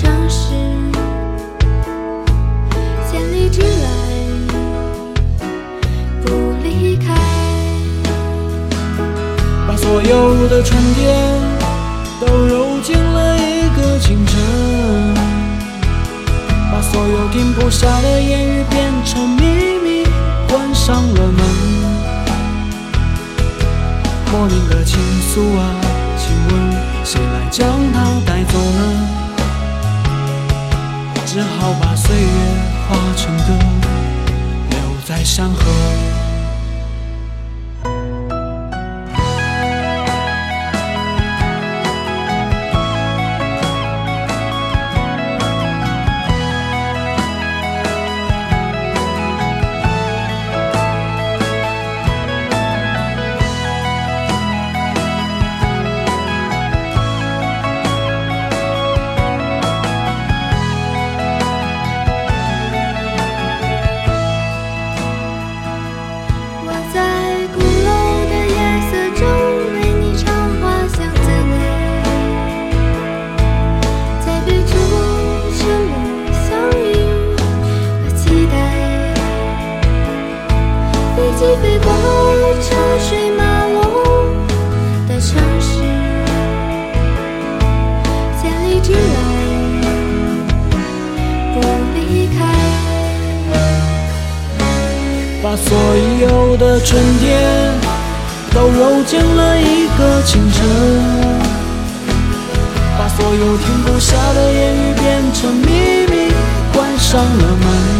城市，千里之外不离开。把所有的春天都揉进了一个清晨，把所有停不下的言语变成秘密，关上了门。莫名的情愫啊，请问谁来将它带走呢？只好把岁月化成歌，留在山河。飞过车水马龙的城市，千里之外不离开。把所有的春天都揉进了一个清晨，把所有停不下的言语变成秘密，关上了门。